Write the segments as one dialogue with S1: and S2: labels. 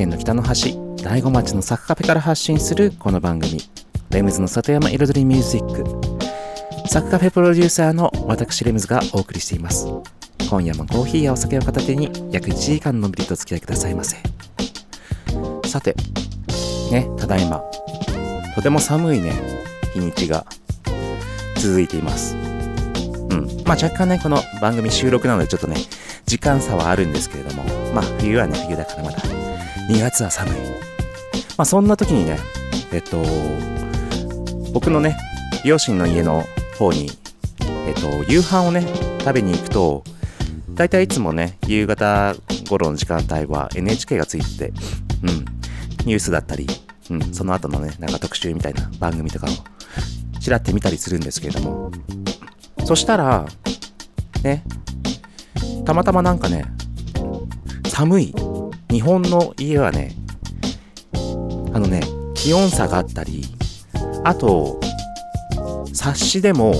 S1: 県の北の端、大子町のサクカフェから発信するこの番組、レムズの里山彩りミュージック。サクカフェプロデューサーの私レムズがお送りしています。今夜もコーヒーやお酒を片手に約1時間のんびりとお付き合いくださいませ。さて、ね、ただいま、とても寒いね、日にちが続いています。うん。まあ若干ね、この番組収録なのでちょっとね、時間差はあるんですけれども、まあ冬はね、冬だからまだ、2月は寒い。まあそんな時にね、えっと、僕のね、両親の家の方に、えっと、夕飯をね、食べに行くと、だいたいいつもね、夕方頃の時間帯は NHK がついてて、うん、ニュースだったり、うん、その後のね、なんか特集みたいな番組とかを、ちらって見たりするんですけれども、そしたら、ね、たまたまなんかね、寒い日本の家はね、あのね、気温差があったり、あと、冊子でも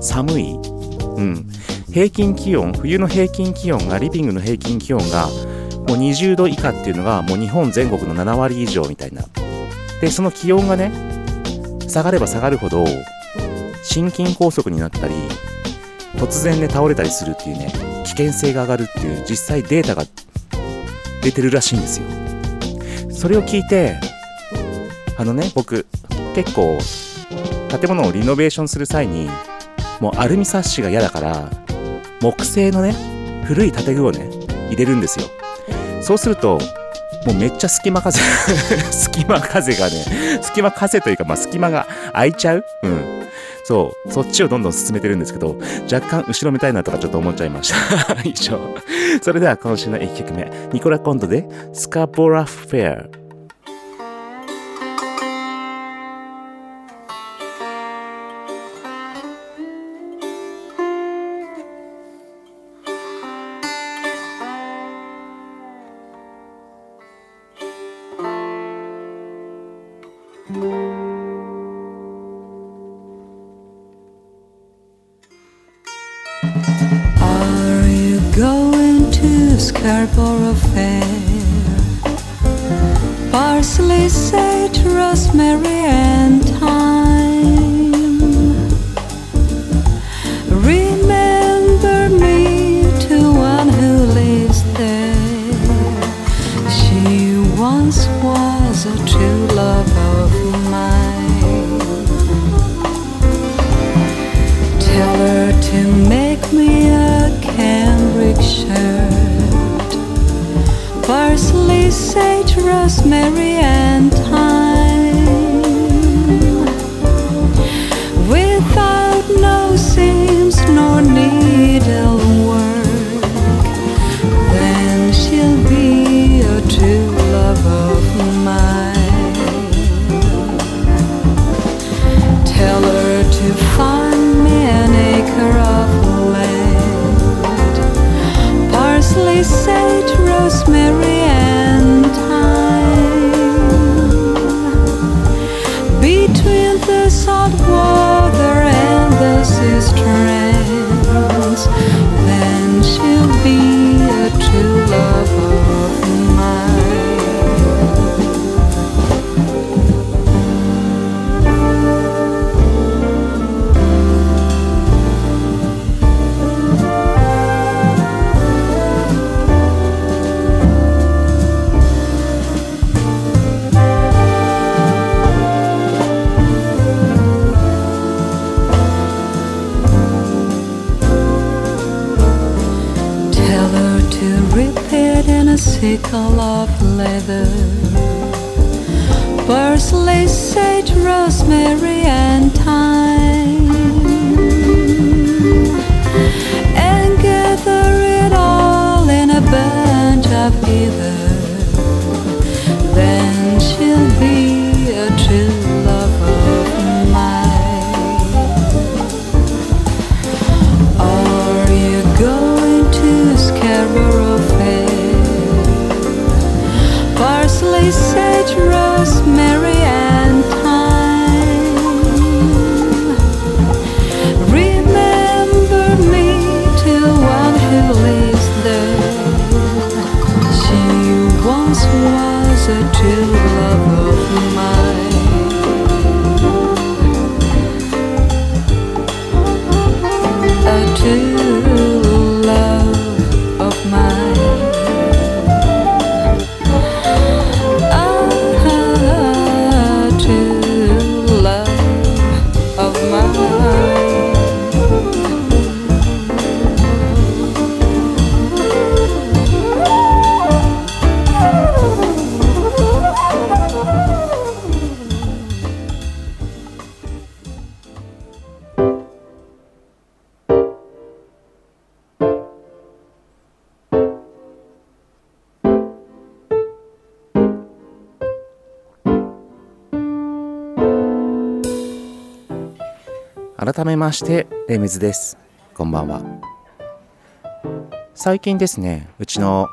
S1: 寒い、うん、平均気温、冬の平均気温が、リビングの平均気温が、もう20度以下っていうのが、もう日本全国の7割以上みたいな。で、その気温がね、下がれば下がるほど、心筋梗塞になったり、突然ね、倒れたりするっていうね、危険性が上がるっていう実際データが出てるらしいんですよ。それを聞いて、あのね、僕、結構、建物をリノベーションする際に、もうアルミサッシが嫌だから、木製のね、古い建具をね、入れるんですよ。そうすると、もうめっちゃ隙間風、隙間風がね、隙間風というか、まあ隙間が空いちゃううん。そう、そっちをどんどん進めてるんですけど、若干後ろめたいなとかちょっと思っちゃいました。以上。それでは今週の1曲目、ニコラ・コントでスカボラフェア。改めましてレムズです。こんばんは。最近ですねうちの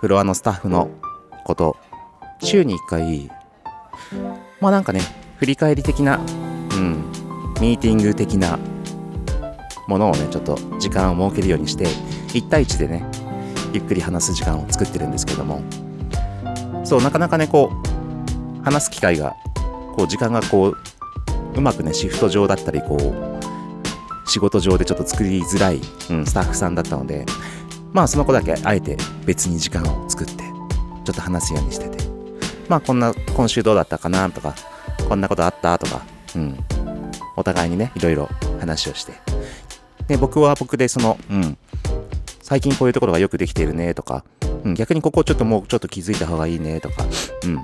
S1: フロアのスタッフのこと週に1回まあなんかね振り返り的なうんミーティング的なものをねちょっと時間を設けるようにして1対1でねゆっくり話す時間を作ってるんですけども。そうなかなかねこう話す機会がこう時間がこううまくねシフト上だったりこう仕事上でちょっと作りづらい、うん、スタッフさんだったのでまあその子だけあえて別に時間を作ってちょっと話すようにしてて。まあこんな今週どうだったかなとかこんなことあった？とかうん。お互いにねいろいろ話をして。で僕は僕でそのうん。最近こういうところがよくできているねとか、うん、逆にここちょっともうちょっと気づいた方がいいねとかうん。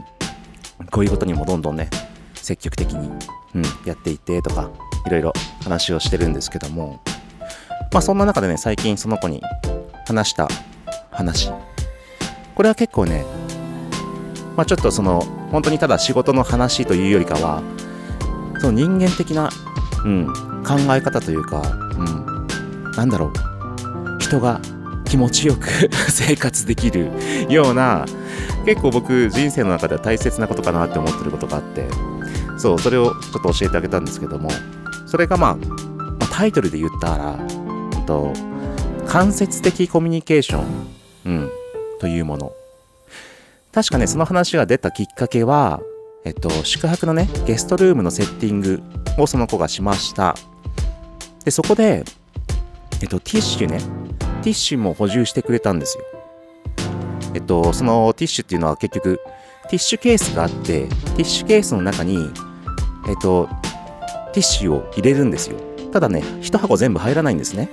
S1: こういうことにもどんどんね積極的に、うん、やっていてとかいろいろ話をしてるんですけどもまあそんな中でね最近その子に話した話。これは結構ねまあちょっとその本当にただ仕事の話というよりかはその人間的な、うん、考え方というか、うん、なんだろう人が気持ちよく 生活できるような結構僕人生の中では大切なことかなって思ってることがあって。そうそれをちょっと教えてあげたんですけどもそれがまあ、まあタイトルで言ったら、うんと、間接的コミュニケーション、うん、というもの。確かねその話が出たきっかけはえっと宿泊のねゲストルームのセッティングをその子がしました。でそこでえっとティッシュねティッシュも補充してくれたんですよ。えっとそのティッシュっていうのは結局ティッシュケースがあってティッシュケースの中にえっとティッシュを入れるんですよ。ただね一箱全部入らないんですね。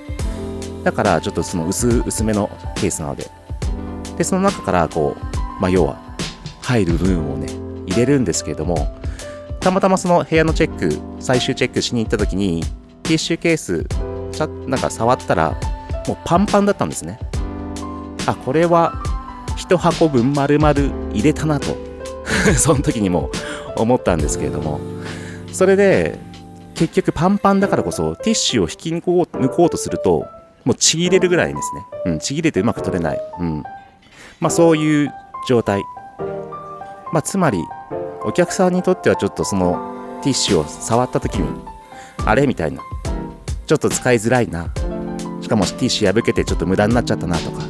S1: だからちょっとその薄薄めのケースなので。でその中からこうまあ要は入る分をね入れるんですけれどもたまたまその部屋のチェック最終チェックしに行った時にティッシュケースちゃなんか触ったらもうパンパンだったんですね。あこれは一箱分丸々入れたなと その時にも思ったんですけれども。それで結局パンパンだからこそティッシュを引き抜こう抜こうとするともうちぎれるぐらいですね、うん、ちぎれてうまく取れない、うん、まあそういう状態。まあつまりお客さんにとってはちょっとそのティッシュを触った時にあれみたいな。ちょっと使いづらいな。しかもティッシュ破けてちょっと無駄になっちゃったなとか。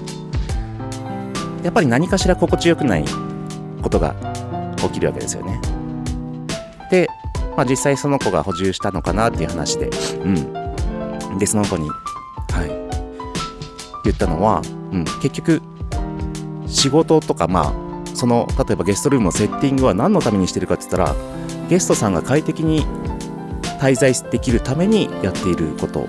S1: やっぱり何かしら心地よくないことが起きるわけですよね。で、まあ、実際その子が補充したのかなっていう話で。うん。でその子にはい。言ったのは、うん、結局仕事とかまあその例えばゲストルームのセッティングは何のためにしてるかって言ったらゲストさんが快適に滞在できるためにやっていること。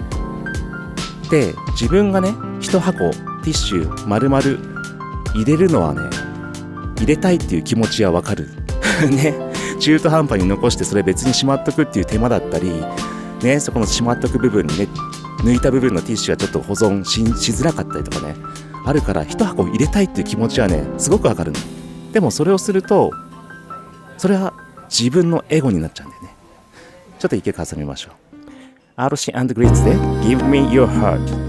S1: で自分がね一箱ティッシュ丸々入れるのはね入れたいっていう気持ちはわかる。ね。中途半端に残してそれ別にしまっとくっていう手間だったりねそこのしまっとく部分にね抜いた部分のティッシュがちょっと保存しづらかったりとかねあるから1箱入れたいっていう気持ちはねすごくわかるの。でもそれをするとそれは自分のエゴになっちゃうんだよね。ちょっと一曲挟みましょう。RC& グリッツで
S2: Give Me Your Heart.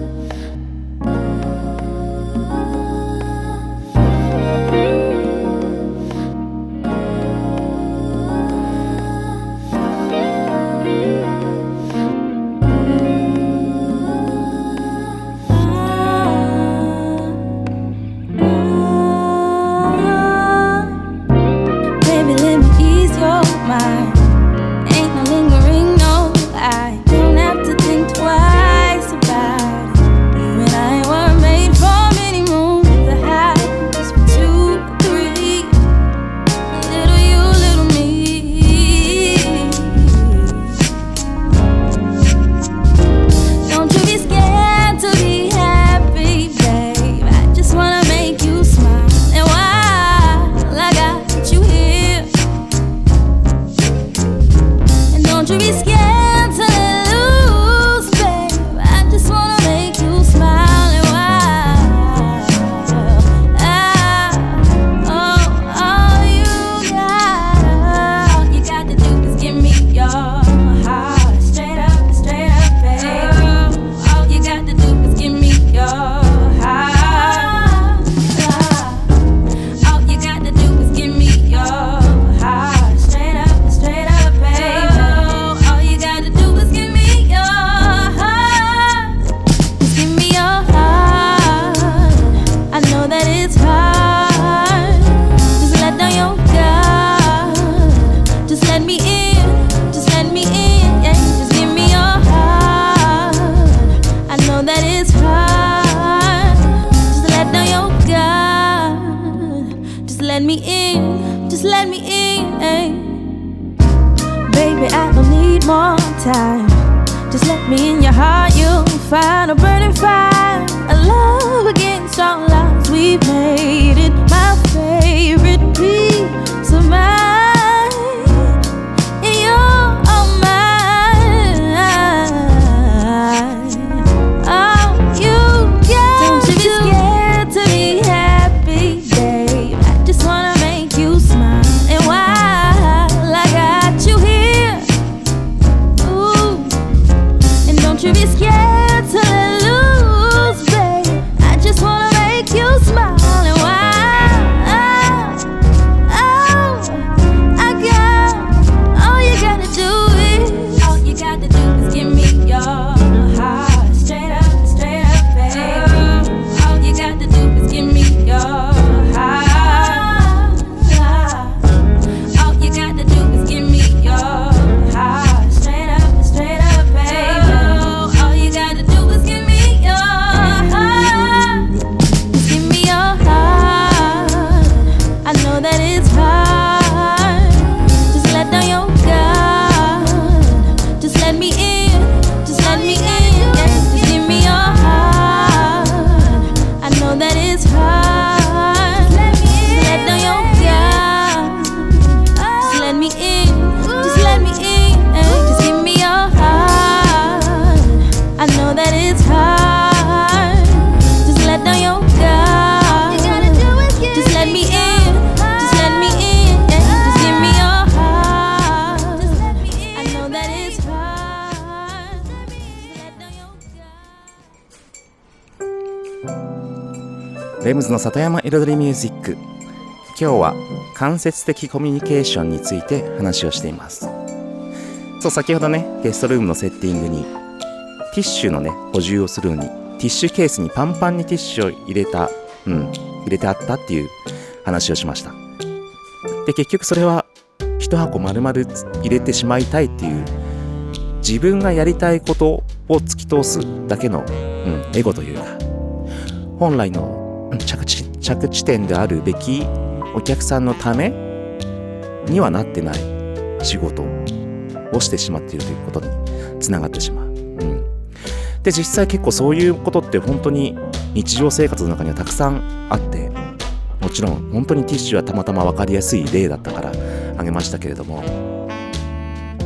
S1: 里山彩りミュージック今日は間接的コミュニケーションについて話をしています。そう先ほどねゲストルームのセッティングにティッシュのね補充をするのにティッシュケースにパンパンにティッシュを入れたうん入れてあったっていう話をしました。で結局それは一箱丸々入れてしまいたいっていう自分がやりたいことを突き通すだけの、うん、エゴというか本来の着地着地点であるべきお客さんのためにはなってない仕事をしてしまっているということにつながってしまう。うん、で実際結構そういうことって本当に日常生活の中にはたくさんあってもちろん本当にティッシュはたまたま分かりやすい例だったからあげましたけれども。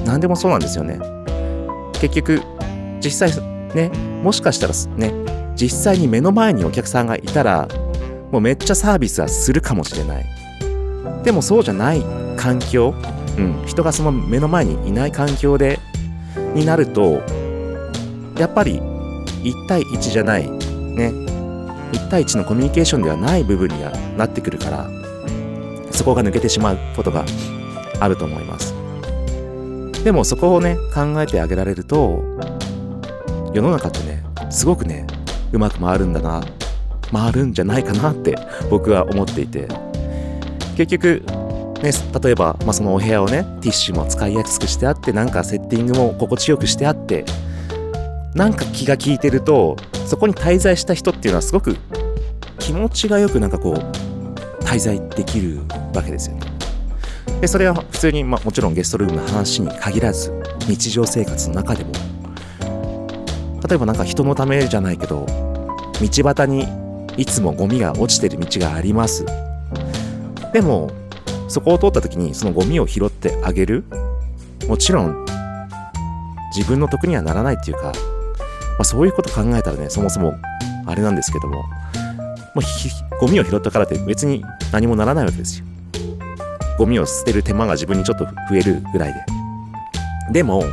S1: 何でもそうなんですよね。結局実際ねもしかしたらね実際に目の前にお客さんがいたらもうめっちゃサービスはするかもしれない。でもそうじゃない環境、うん、人がその目の前にいない環境でになるとやっぱり1対1じゃない。ね。1対1のコミュニケーションではない部分にはなってくるからそこが抜けてしまうことがあると思います。でもそこをね考えてあげられると世の中ってねすごくねうまく回るんだな。回るんじゃないかなって僕は思っていて。結局ね、例えば、まあ、そのお部屋をねティッシュも使いやすくしてあってなんかセッティングも心地よくしてあってなんか気が利いてるとそこに滞在した人っていうのはすごく気持ちがよくなんかこう滞在できるわけですよね。でそれは普通に、まあ、もちろんゲストルームの話に限らず日常生活の中でも例えばなんか人のためじゃないけど道端にいつもゴミが落ちてる道があります。でもそこを通った時にそのゴミを拾ってあげる。もちろん自分の得にはならないっていうか、まあ、そういうこと考えたらねそもそもあれなんですけどももうゴミを拾ったからって別に何もならないわけですよ。ゴミを捨てる手間が自分にちょっと増えるぐらいで。でも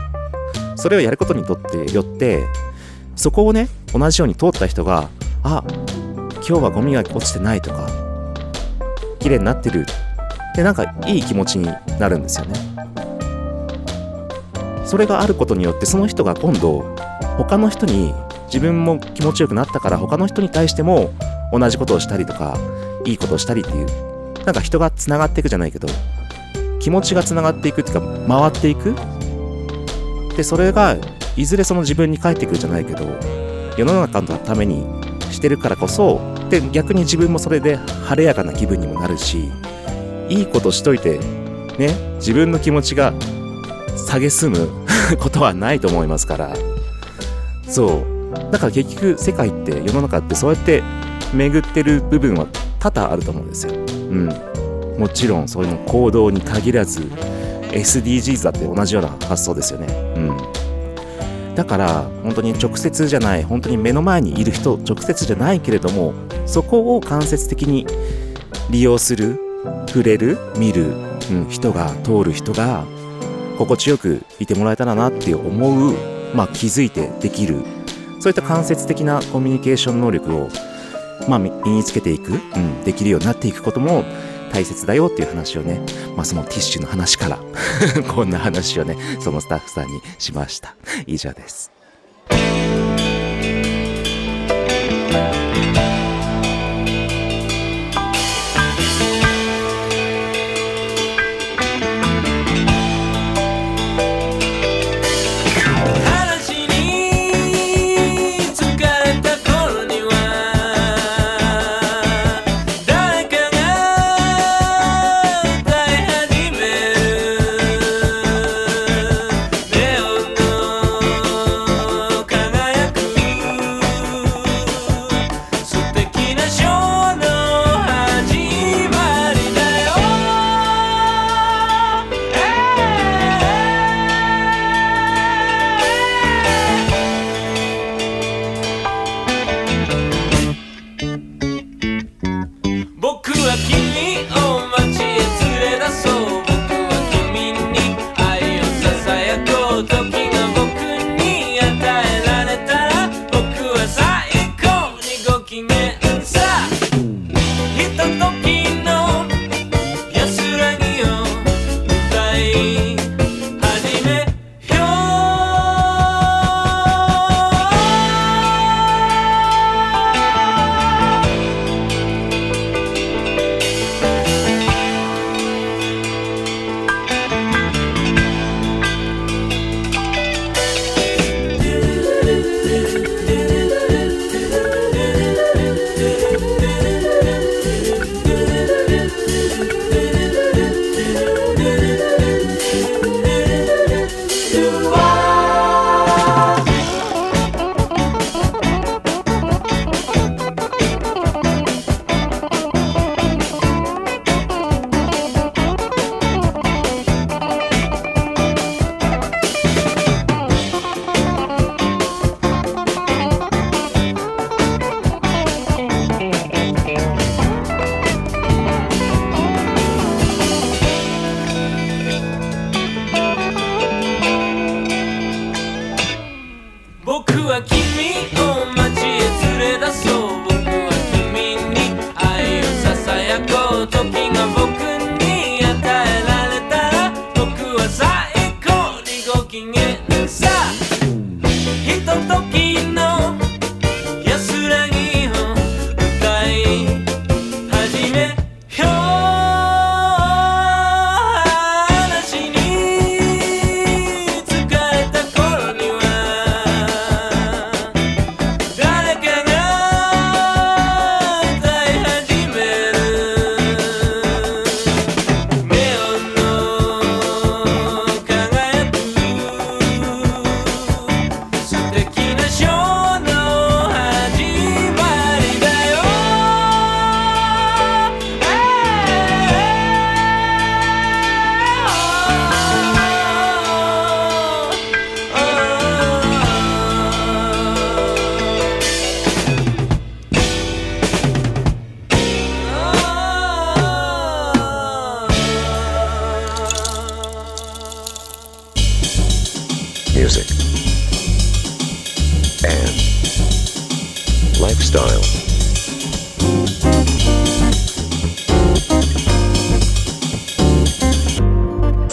S1: それをやることにとってよってそこをね同じように通った人があ今日はゴミが落ちてないとか綺麗になってる。でなんかいい気持ちになるんですよね。それがあることによってその人が今度他の人に自分も気持ちよくなったから他の人に対しても同じことをしたりとかいいことをしたりっていうなんか人がつながっていくじゃないけど気持ちがつながっていくっていうか回っていく。でそれがいずれその自分に返ってくるじゃないけど世の中のためにしてるからこそで逆に自分もそれで晴れやかな気分にもなるしいいことしといて、ね、自分の気持ちが下げすむ ことはないと思いますから。そう。だから結局世界って世の中ってそうやって巡ってる部分は多々あると思うんですよ。うん。もちろんそういうの行動に限らず SDGs だって同じような発想ですよね。うん。だから本当に直接じゃない本当に目の前にいる人直接じゃないけれどもそこを間接的に利用する触れる見る、うん、人が通る人が心地よくいてもらえたらなって思う、まあ、気づいてできるそういった間接的なコミュニケーション能力を、まあ、身につけていく、うん、できるようになっていくことも大切だよっていう話をね、まあ、そのティッシュの話から こんな話をねそのスタッフさんにしました。以上です。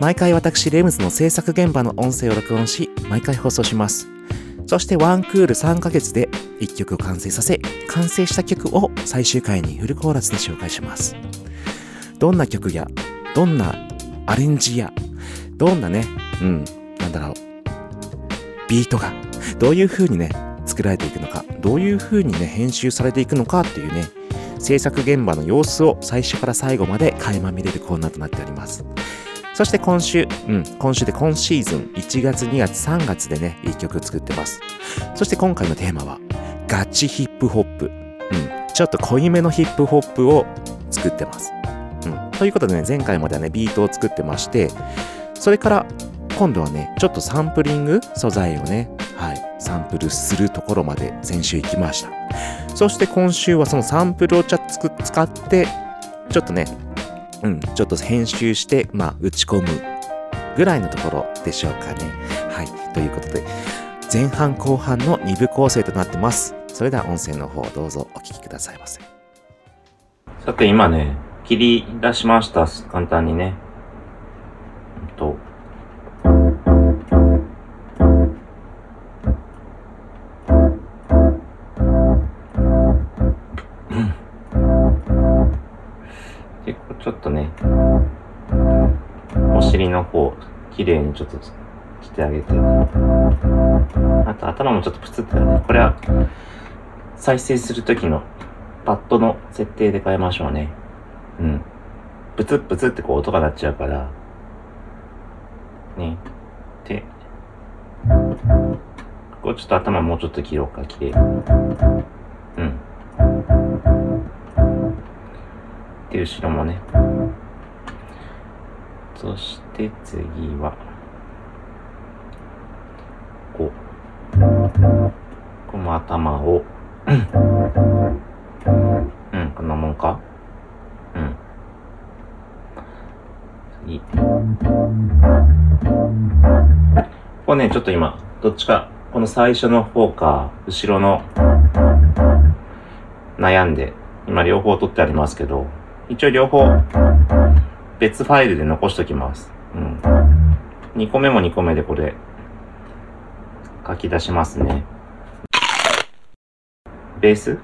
S1: 毎回私レムズの制作現場の音声を録音し毎回放送します。そしてワンクール3ヶ月で1曲を完成させ完成した曲を最終回にフルコーラスで紹介します。どんな曲やどんなアレンジやどんなねうんなんだろうビートがどういう風にね作られていくのかどういう風にね編集されていくのかっていうね制作現場の様子を最初から最後まで垣間見れるコーナーとなっております。そして今週、うん、今週で今シーズン1月2月3月でね1曲作ってます。そして今回のテーマはガチヒップホップ、うん、ちょっと濃いめのヒップホップを作ってます、うん、ということでね前回まではねビートを作ってましてそれから今度はね、ちょっとサンプリング素材をね、はい、サンプルするところまで先週行きました。そして今週はそのサンプルをちゃつく使って、ちょっとね、うん、ちょっと編集して、まあ、打ち込むぐらいのところでしょうかね。はい、ということで、前半後半の2部構成となってます。それでは音声の方どうぞお聞きくださいませ。さて今ね、切り出しました。簡単にね。ちょっとしてあげて。あと頭もちょっとプツッとね。これは、再生するときのパッドの設定で変えましょうね。うん。ブツッブツってこう音が鳴っちゃうから。ね。で、ここちょっと頭もうちょっと切ろうか、綺麗に。うん。で、後ろもね。そして次は、こう。この頭を、うん、こんなもんか？うん。次。ここね、ちょっと今、どっちか、この最初の方か、後ろの、悩んで、今両方取ってありますけど、一応両方、別ファイルで残しときます。うん。2個目も2個目でこれ、書き出しますね。ベース？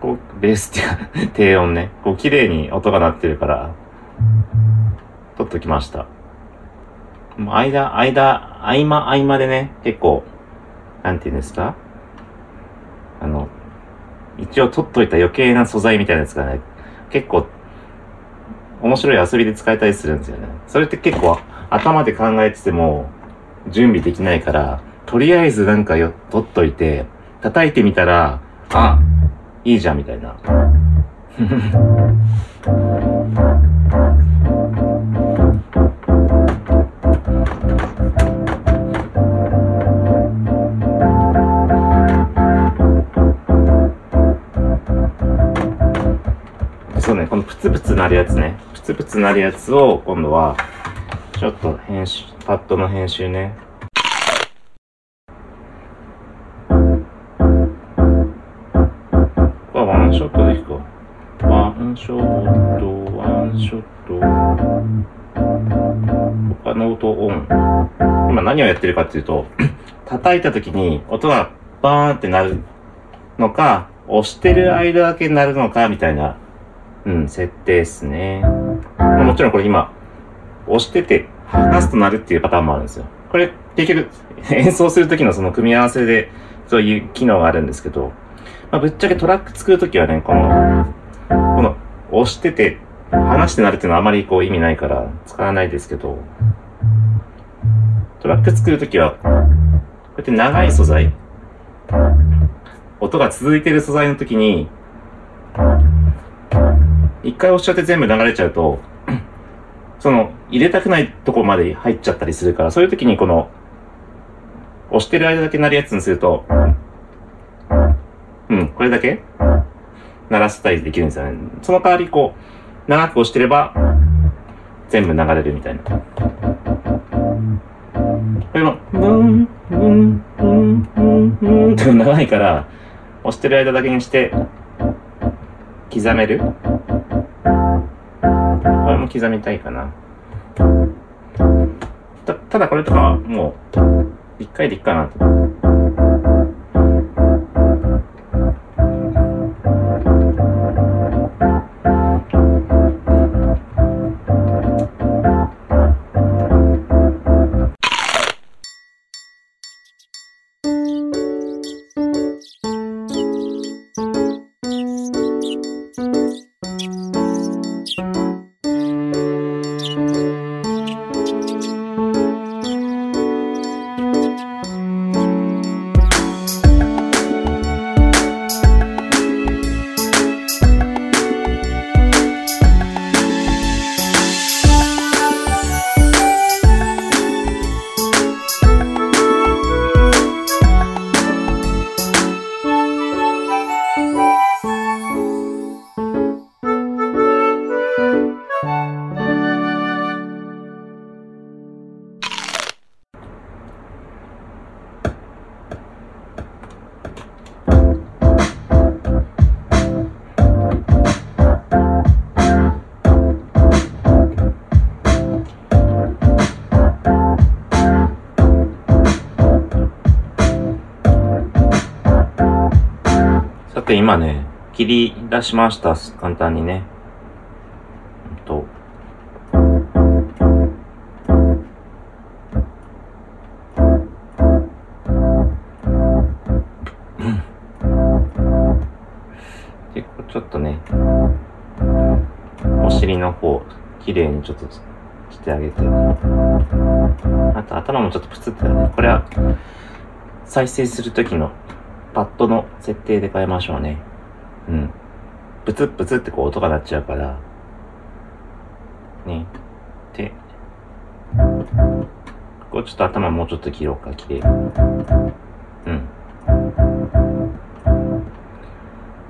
S1: こう、ベースっていうか、低音ね。こう、綺麗に音が鳴ってるから、取っときました。もう間、間、合間、合間でね、結構、なんて言うんですか？あの、一応取っといた余計な素材みたいなやつがね、結構、面白い遊びで使えたりするんですよね。それって結構、頭で考えてても、準備できないから、とりあえずなんかよ、取っといて、叩いてみたら、あ、いいじゃんみたいな。そうね、このプツプツなるやつね。プツプツなるやつを今度は、ちょっと編集、パッドの編集ね。これはワンショットでいくか。ワンショット、ワンショット。他の音オン。今何をやってるかっていうと、叩いた時に音がバーンってなるのか、押してる間だけなるのか、みたいな、うん、設定ですね。もちろんこれ今、押してて、離すとなるっていうパターンもあるんですよ。これ、結局、演奏する時のその組み合わせで、そういう機能があるんですけど、まあ、ぶっちゃけトラック作るときはね、この、この、押してて、離してなるっていうのはあまりこう意味ないから使わないですけど、トラック作るときは、こうやって長い素材、音が続いてる素材の時に、一回押しちゃって全部流れちゃうと、その、入れたくないとこまで入っちゃったりするから、そういう時にこの、押してる間だけ鳴るやつにすると、うん、これだけ鳴らせたりできるんですよね。その代わりこう、長く押してれば、全部流れるみたいな。これも、ブン、ブン、ブン、ブン、ブンって長いから、押してる間だけにして、刻めるこれも刻みたいかな。たただこれとかはもう、一回でいいかなと。て今ね、切り出しました。簡単にね。と。で、こうちょっとね、お尻の方、綺麗にちょっとしてあげて。あと頭もちょっとプツってね。これは、再生するときのパッドの設定で変えましょうね。うん。ブツッブツってこう音が鳴っちゃうから。ね。で、ここちょっと頭もうちょっと切ろうか、綺麗。うん。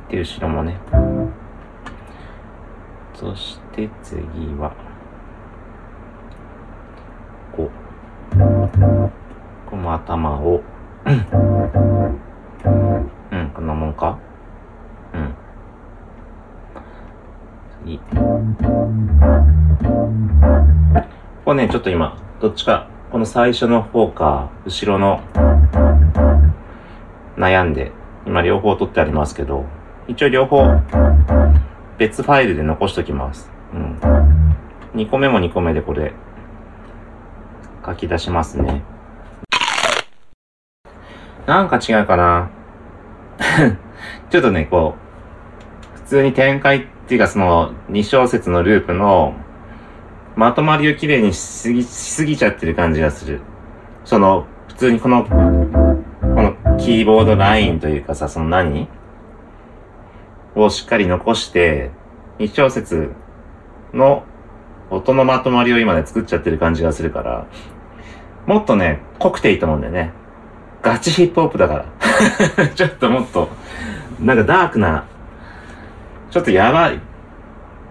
S1: で、後ろもね。そして次は、こう。この頭を、うん、こんなもんか？うん。次。ここね、ちょっと今、どっちか、この最初の方か、後ろの、悩んで、今両方取ってありますけど、一応両方、別ファイルで残しときます。うん。2個目も2個目でこれ、書き出しますね。なんか違うかな ちょっとね、こう、普通に展開っていうかその2小節のループのまとまりをきれいにしすぎ、しすぎちゃってる感じがする。その、普通にこの、このキーボードラインというかさ、その何？をしっかり残して、一小節の音のまとまりを今ね、作っちゃってる感じがするから、もっとね、濃くていいと思うんだよね。ガチヒップホップだから。ちょっともっと、なんかダークな、ちょっとやばい、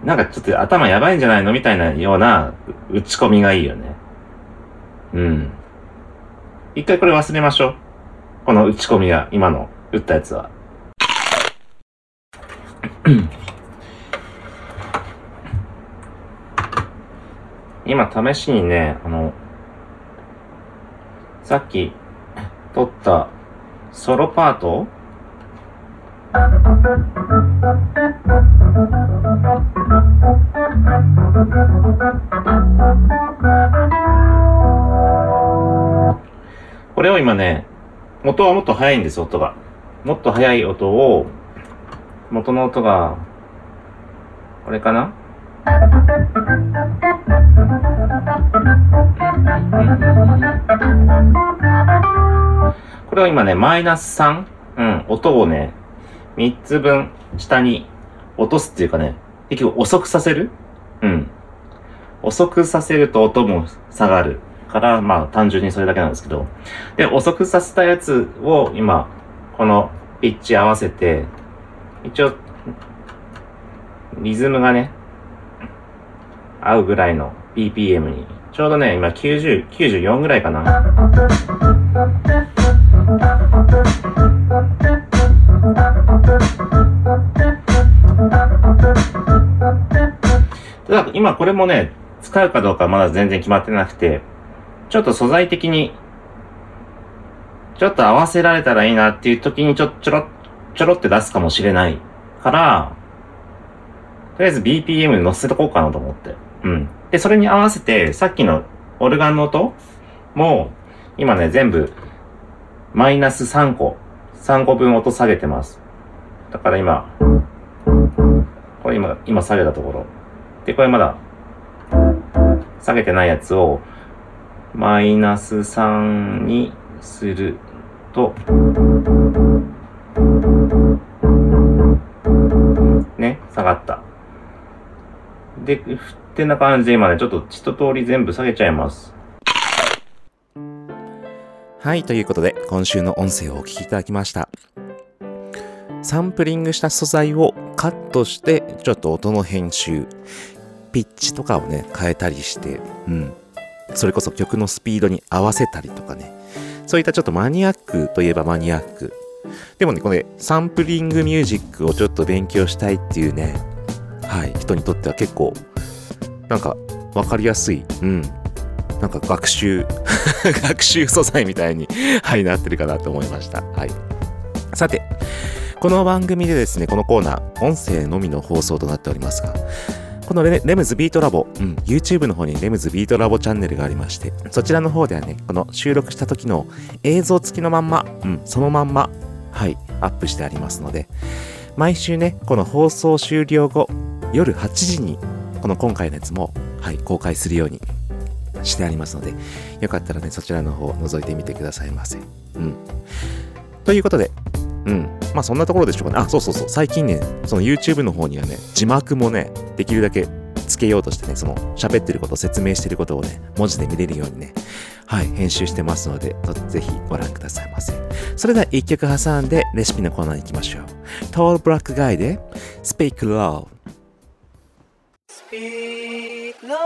S1: なんかちょっと頭やばいんじゃないのみたいなような打ち込みがいいよね。うん。一回これ忘れましょう。この打ち込みが、今の打ったやつは。今試しにね、あの、さっき撮ったソロパート？これを今ね、元はもっと速いんです、音が。もっと速い音を、元の音が、これかな？これを今ね、マイナス3、うん、音をね、3つ分下に落とすっていうかね、結局遅くさせるうん。遅くさせると音も下がるから、まあ単純にそれだけなんですけど。で、遅くさせたやつを今、このピッチ合わせて、一応、リズムがね、合うぐらいの BPM に、ちょうどね、今90、94ぐらいかな。ただ、今これもね、使うかどうかまだ全然決まってなくて、ちょっと素材的に、ちょっと合わせられたらいいなっていう時にちょ、ちょろ、ちょろって出すかもしれないから、とりあえず BPM に乗せとこうかなと思って。うん。で、それに合わせて、さっきのオルガンの音も、今ね、全部、マイナス3個、3個分音下げてます。だから今、これ今、今下げたところ。で、これまだ、下げてないやつを、マイナス3にすると、ね、下がった。で、ってな感じで今ね、ちょっと一通り全部下げちゃいます。はい、ということで、今週の音声をお聞きいただきました。サンプリングした素材をカットして、ちょっと音の編集、ピッチとかをね、変えたりして、うん。それこそ曲のスピードに合わせたりとかね。そういったちょっとマニアックといえばマニアック。でもね、これ、サンプリングミュージックをちょっと勉強したいっていうね、はい、人にとっては結構、なんか、わかりやすい、うん。なんか学習、学習素材みたいに、はい、なってるかなと思いました。はい。さて、この番組でですね、このコーナー、音声のみの放送となっておりますが、このレレムズビートラボ、うん、YouTube の方にレムズビートラボチャンネルがありまして、そちらの方ではね、この収録した時の映像付きのまんま、うん、そのまんま、はい、アップしてありますので、毎週ね、この放送終了後、夜8時に、この今回のやつも、はい、公開するようにしてありますので、よかったらね、そちらの方を覗いてみてくださいませ。うん。ということで、うん。まあそんなところでしょうかね。あ、そうそうそう。最近ね、その YouTube の方にはね、字幕もね、できるだけつけようとしてね、その喋ってること、説明してることをね、文字で見れるようにね、はい、編集してますので、ぜひご覧くださいませ。それでは一曲挟んでレシピのコーナーに行きましょう。トールブラックガイで Speak Love。
S3: Speak love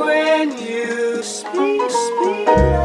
S3: when you speak, speak love.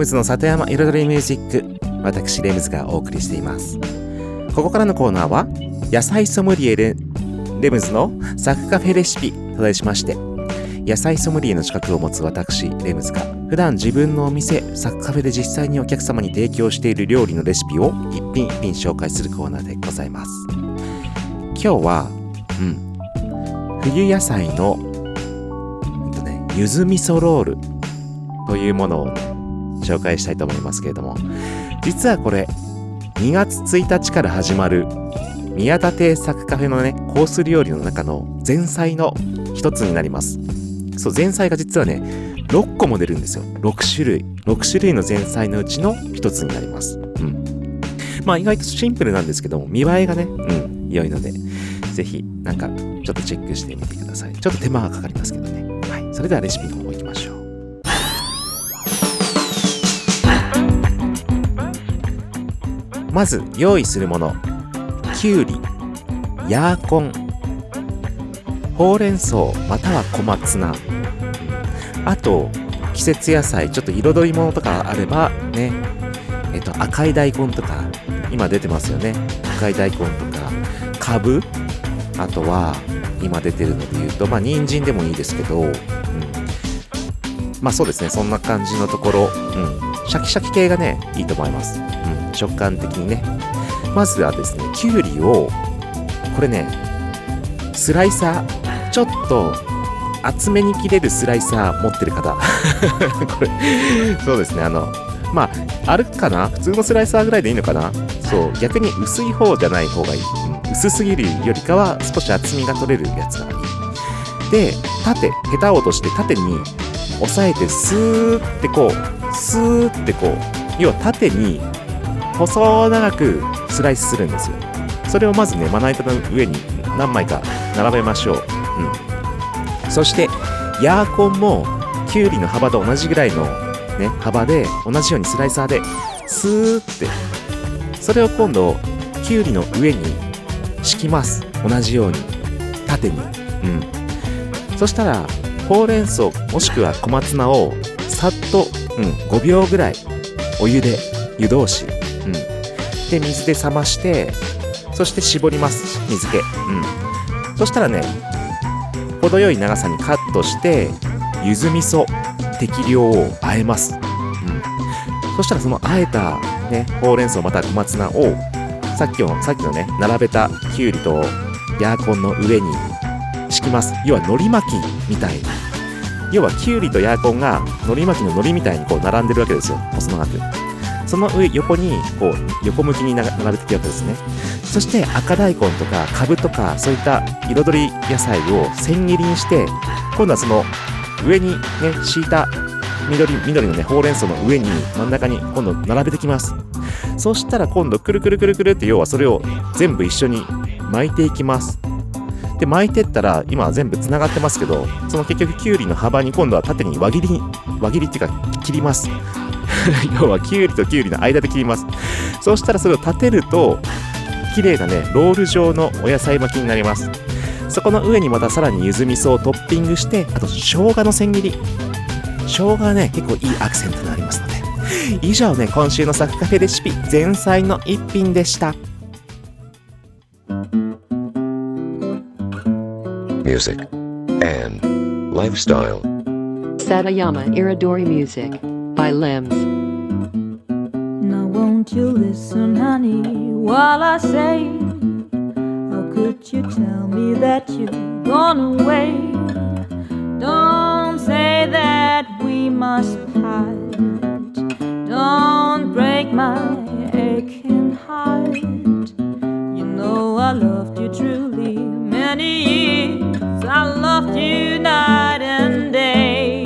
S1: ムズの里山彩りミュージック私レムズがお送りしています。ここからのコーナーは野菜ソムリエレレムズのサクカフェレシピと題しまして野菜ソムリエの資格を持つ私レムズが普段自分のお店サクカフェで実際にお客様に提供している料理のレシピを一品一品紹介するコーナーでございます。今日はうん冬野菜のうんとねゆず味噌ロールというものを紹介したいと思いますけれども。実はこれ2月1日から始まる宮田亭作カフェのねコース料理の中の前菜の一つになります。そう前菜が実はね6個も出るんですよ。6種類。6種類の前菜のうちの一つになります。うん。まあ意外とシンプルなんですけども見栄えがねうん良いのでぜひなんかちょっとチェックしてみてください。ちょっと手間がかかりますけどね。はい。それではレシピの方まず用意するもの。きゅうりヤーコン。ほうれん草。または小松菜。あと季節野菜。ちょっと彩り物とかあればね。えっと赤い大根とか。今出てますよね。赤い大根とか。かぶあとは今出てるので言うとまあ人参でもいいですけど、うん、まあそうですね。そんな感じのところ、うん、シャキシャキ系がねいいと思います、うん、食感的にね。まずはですねきゅうりをこれねスライサーちょっと厚めに切れるスライサー持ってる方。これそうですねあのまああるかな？普通のスライサーぐらいでいいのかな？そう逆に薄い方じゃない方がいい、うん薄すぎるよりかは少し厚みが取れるやつがいい。で縦ヘタを落として縦に押さえてスーってこうスーってこう要は縦に細長くスライスするんですよ。それをまずねまな板の上に何枚か並べましょう、うん、そしてヤーコンもきゅうりの幅と同じぐらいの、ね、幅で同じようにスライサーでスーって。それを今度きゅうりの上に敷きます。同じように縦に。うん。そしたらほうれん草もしくは小松菜をさっと、うん、5秒ぐらい。お湯で湯通し、うん、で水で冷ましてそして絞ります。水気、うん、そしたらね程よい長さにカットしてゆず味噌適量を和えます、うん、そしたらその和えた、ね、ほうれん草または小松菜をさっきのさっきのね並べたきゅうりとヤーコンの上に敷きます。要は海苔巻きみたいに要はきゅうりとヤーコンが海苔巻きの海苔みたいにこう並んでるわけですよ。細長く。その上横にこう横向きに並べていくわけですね。そして赤大根とかカブとかそういった彩り野菜を千切りにして今度はその上にね敷いた緑緑のねほうれん草の上に真ん中に今度並べてきます。そしたら今度くるくるくるくるって要はそれを全部一緒に巻いていきます。で巻いてったら今は全部つながってますけどその結局きゅうりの幅に今度は縦に輪切りに輪切りっていうか切ります。要はきゅうりときゅうりの間で切ります。そうしたらそれを立てると綺麗なねロール状のお野菜巻きになります。そこの上にまたさらにゆず味噌をトッピングしてあと生姜の千切り。生姜はね結構いいアクセントになりますので。以上ね今週のサクカフェレシピ前菜の一品でした
S4: music, and lifestyle.
S5: Satayama Iridori Music by Limbs.
S2: Now won't you listen, honey, while I say How could you tell me that you've gone away? Don't say that we must part Don't break my aching heart You know I loved you truly many years I loved you night and day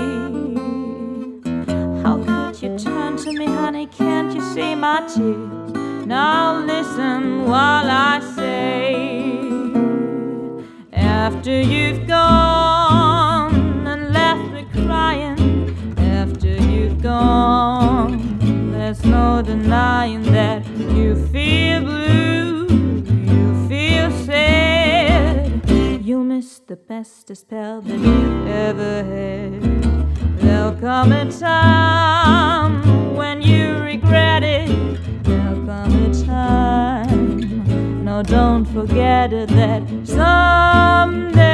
S2: how could you turn to me, honey? Can't you see my tears? Now listen while I say, after you've gone and left me crying, after you've gone, there's no denying that you feel blue, you feel sad, you miss the best spell that you've ever had. There'll come a time when you regret it. There'll come a time, no, don't forget it, that someday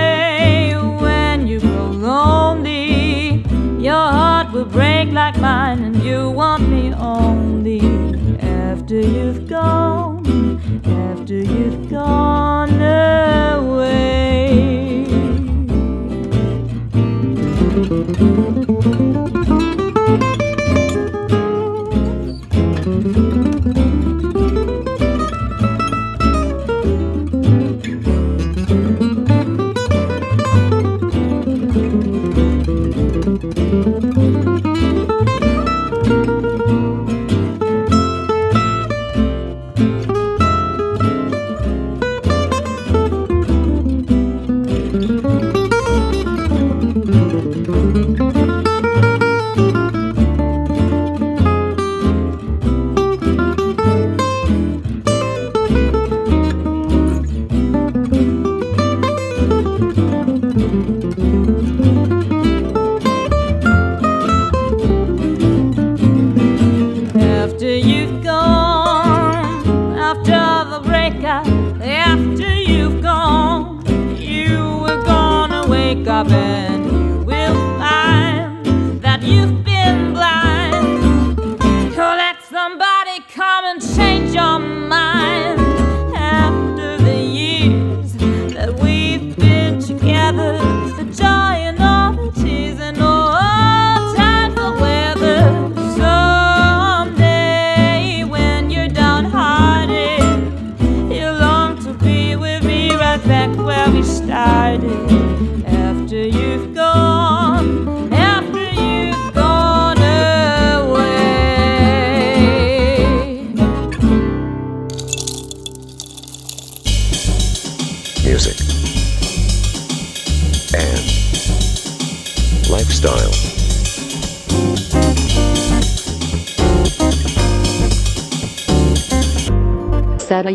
S2: when you grow lonely, your heart will break like mine, and you want me only after you've gone, after you've gone away.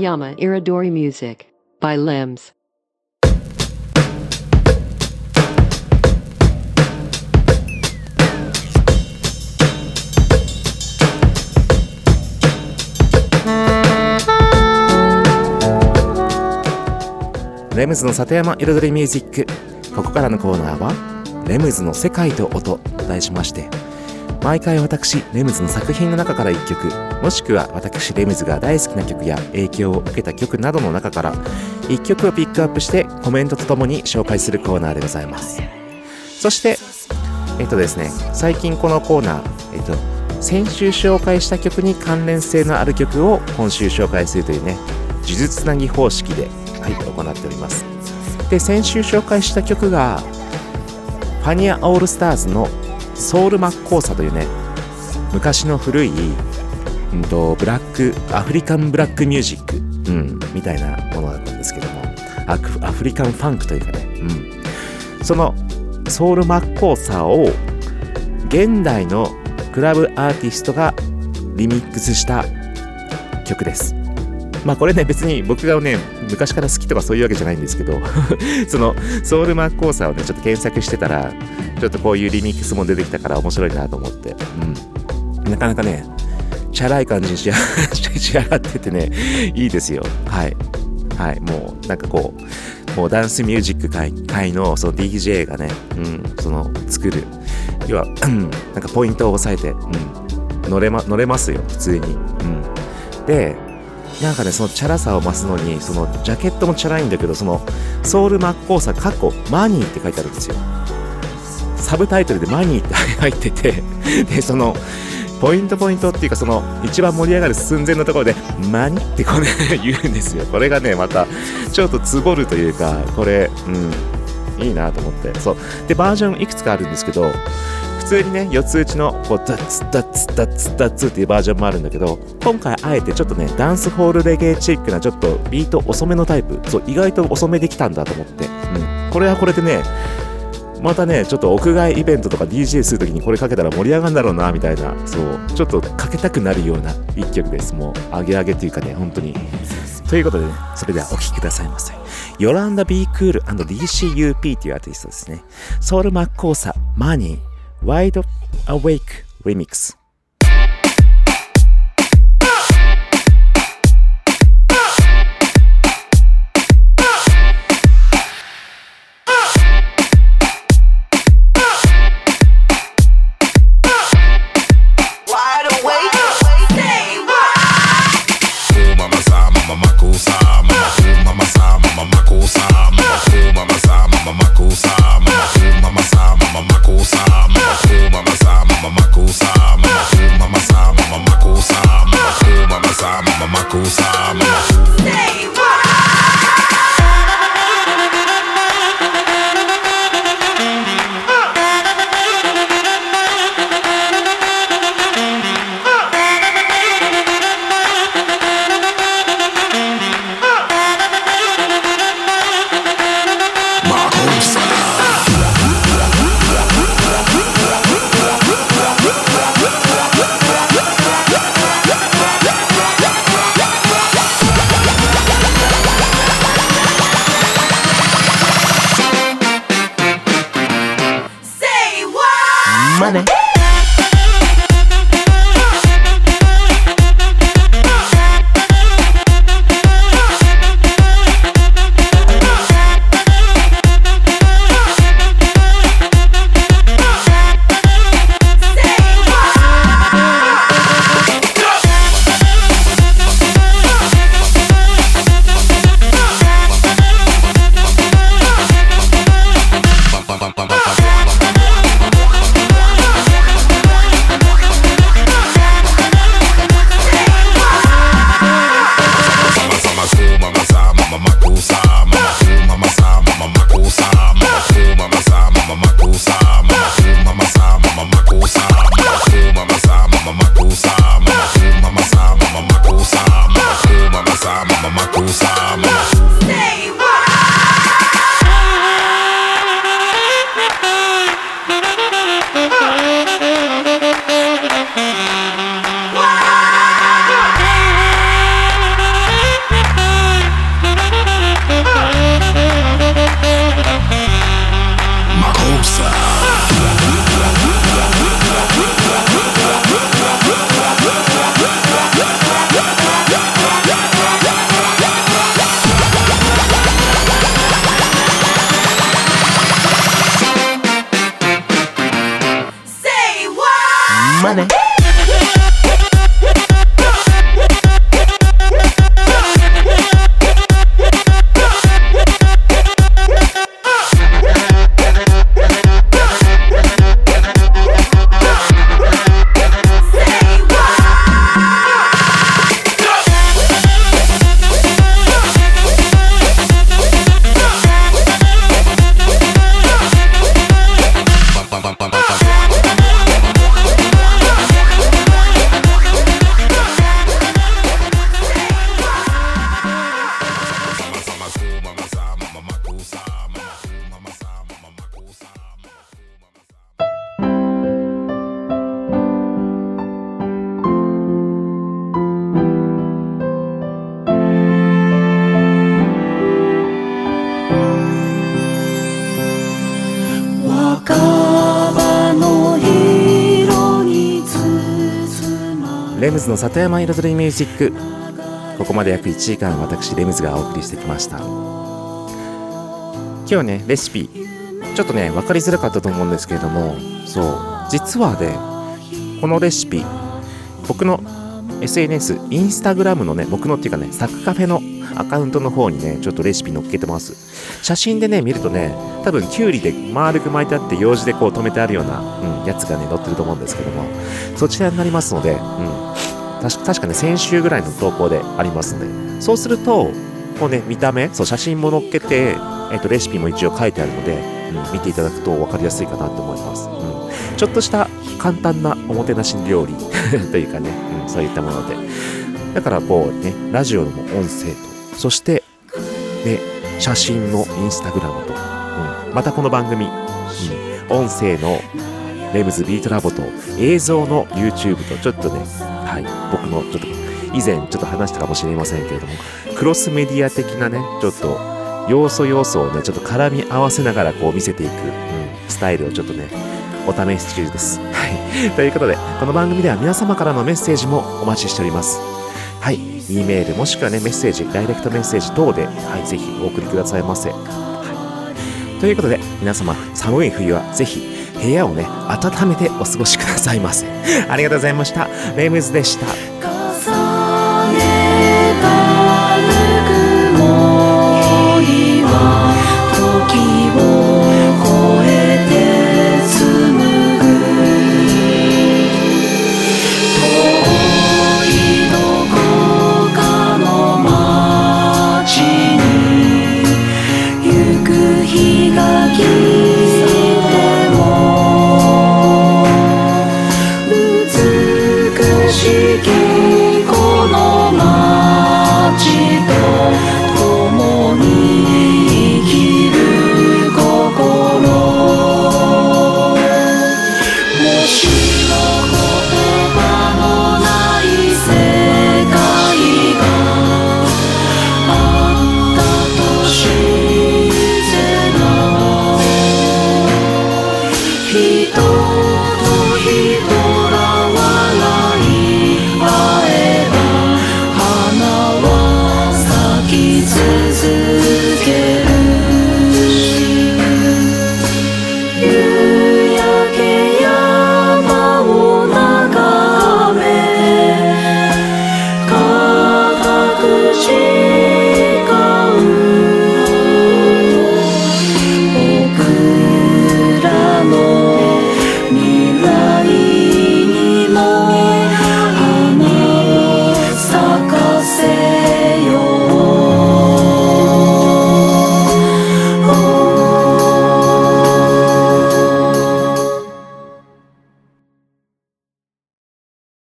S5: Satayama Iridori Music by Limbs.
S1: レムズの里山彩りミュージックここからのコーナーは「レムズの世界と音」と題しまして毎回私レムズの作品の中から1曲もしくは私レムズが大好きな曲や影響を受けた曲などの中から1曲をピックアップしてコメントとともに紹介するコーナーでございます。そしてえっとですね最近このコーナーえっと先週紹介した曲に関連性のある曲を今週紹介するというね呪術つなぎ方式で、はい、行っております。で先週紹介した曲がファニア・オールスターズのソウル・マッコーサというね昔の古い、うん、とブラックアフリカンブラックミュージック、うん、みたいなものだったんですけどもアフアフリカンファンクというかね、うん、そのソウル・マッコーサを現代のクラブアーティストがリミックスした曲です。まあこれね別に僕がね昔から好きとかそういうわけじゃないんですけど そのソウルマッコーサーをねちょっと検索してたらちょっとこういうリミックスも出てきたから面白いなと思って。うん。なかなかねチャラい感じに仕上 がっててねいいですよ。はい。はい。もうなんかこうもうダンスミュージック界界のその DJ がね、うん、その作る。要は なんかポイントを押さえて、うん、乗れま乗れますよ普通に、うん、でなんかね、そのチャラさを増すのに、そのジャケットもチャラいんだけど、そのソウルマッコーサ、カッコ、マニーって書いてあるんですよ。サブタイトルでマニーって 入ってて、で、その、ポイントポイントっていうか、その、一番盛り上がる寸前のところで、マニってこれ言うんですよ。これがね、また、ちょっとつぼるというか、これ、うん、いいなと思って。そう。で、バージョンいくつかあるんですけど、普通にね、四つ打ちの、こう、ダッツダッツダッツダッツっていうバージョンもあるんだけど、今回あえてちょっとね、ダンスホールレゲエチックなちょっとビート遅めのタイプ、そう、意外と遅めできたんだと思って、うん。これはこれでね、またね、ちょっと屋外イベントとか DJ するときにこれかけたら盛り上がるんだろうな、みたいな、そう、ちょっとかけたくなるような一曲です。もう、アゲアゲっていうかね、本当に。ということでね、それではお聴きくださいませ。ヨランダ・ビー・クール &DCUP っていうアーティストですね。ソウル・マッコーサ、マニー、Wide Awake Remix。「side. レムズの里山彩りミュージック。ここまで約1時間私レムズがお送りしてきました。今日ねレシピちょっとね分かりづらかったと思うんですけれどもそう実はねこのレシピ僕の SNS インスタグラムのね僕のっていうかねサクカフェのアカウントの方にねちょっとレシピ載っけてます。写真でね見るとね多分きゅうりで丸く巻いてあって用紙でこう留めてあるような、うん、やつがね載ってると思うんですけども。そちらになりますので、うん、確確かね先週ぐらいの投稿でありますので。そうするとこうね見た目そう写真も載っけて、えっとレシピも一応書いてあるので、うん、見ていただくと分かりやすいかなと思います、うん、ちょっとした簡単なおもてなし料理 というかね、うん、そういったもので。だからこうねラジオの音声とそしてね写真のインスタグラムと、またこの番組、うん、音声のレムズビートラボと映像の YouTube とちょっとね、はい、僕のちょっと以前ちょっと話したかもしれませんけれどもクロスメディア的なねちょっと要素要素をねちょっと絡み合わせながらこう見せていく、うん、スタイルをちょっとねお試し中です。はい。ということで、この番組では皆様からのメッセージもお待ちしております。はい。E メールもしくはね、メッセージ、ダイレクトメッセージ等で、はい、ぜひお送りくださいませ。ということで、皆様、寒い冬はぜひ、部屋をね、温めてお過ごしくださいませ。ありがとうございました。レイムズでした。